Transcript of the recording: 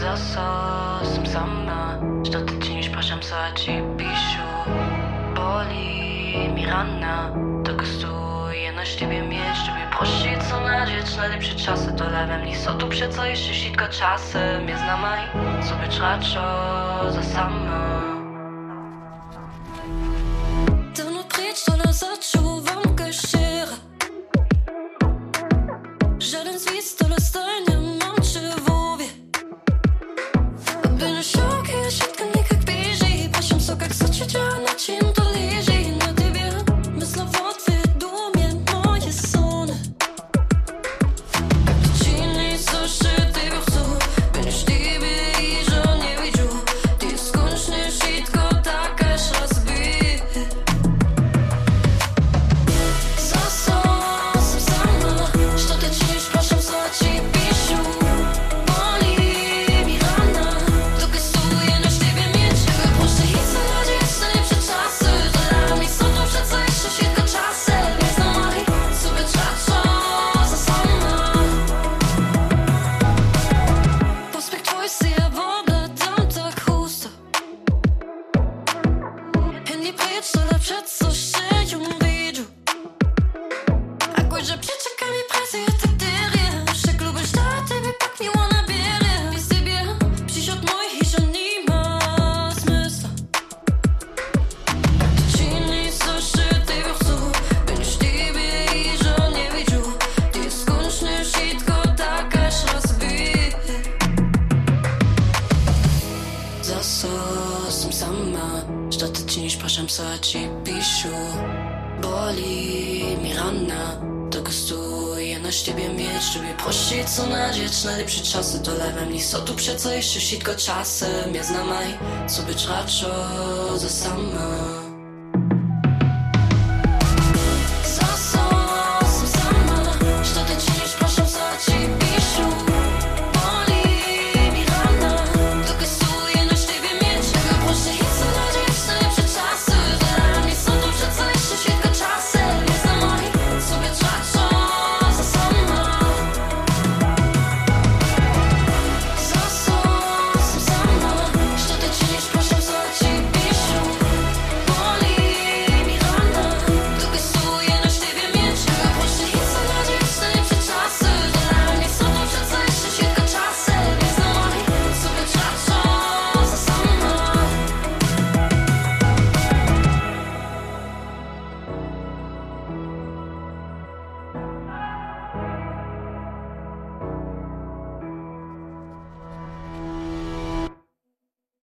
За со съм сама Що-то ти не спрашам са, че пишу Boli mi rana Tylko stój, na ciebie mieć Żeby prosić co nadzieć Najlepsze czasy to lewem Nie są tu przeco jeszcze sitko czasem Nie znamaj sobie traczo za sama Gebet schon abschätzt, so schön und wie du. Som sama. Ty činiš, prašam sa, či píšu Boli mi rana. Tylko stój, na ciebie mieć. Żeby prosić co nadzieć. Najlepsze czasy to lewem Nie są tu przeco jeszcze wszystko czasem. Ja znam aj, co być raczej za sama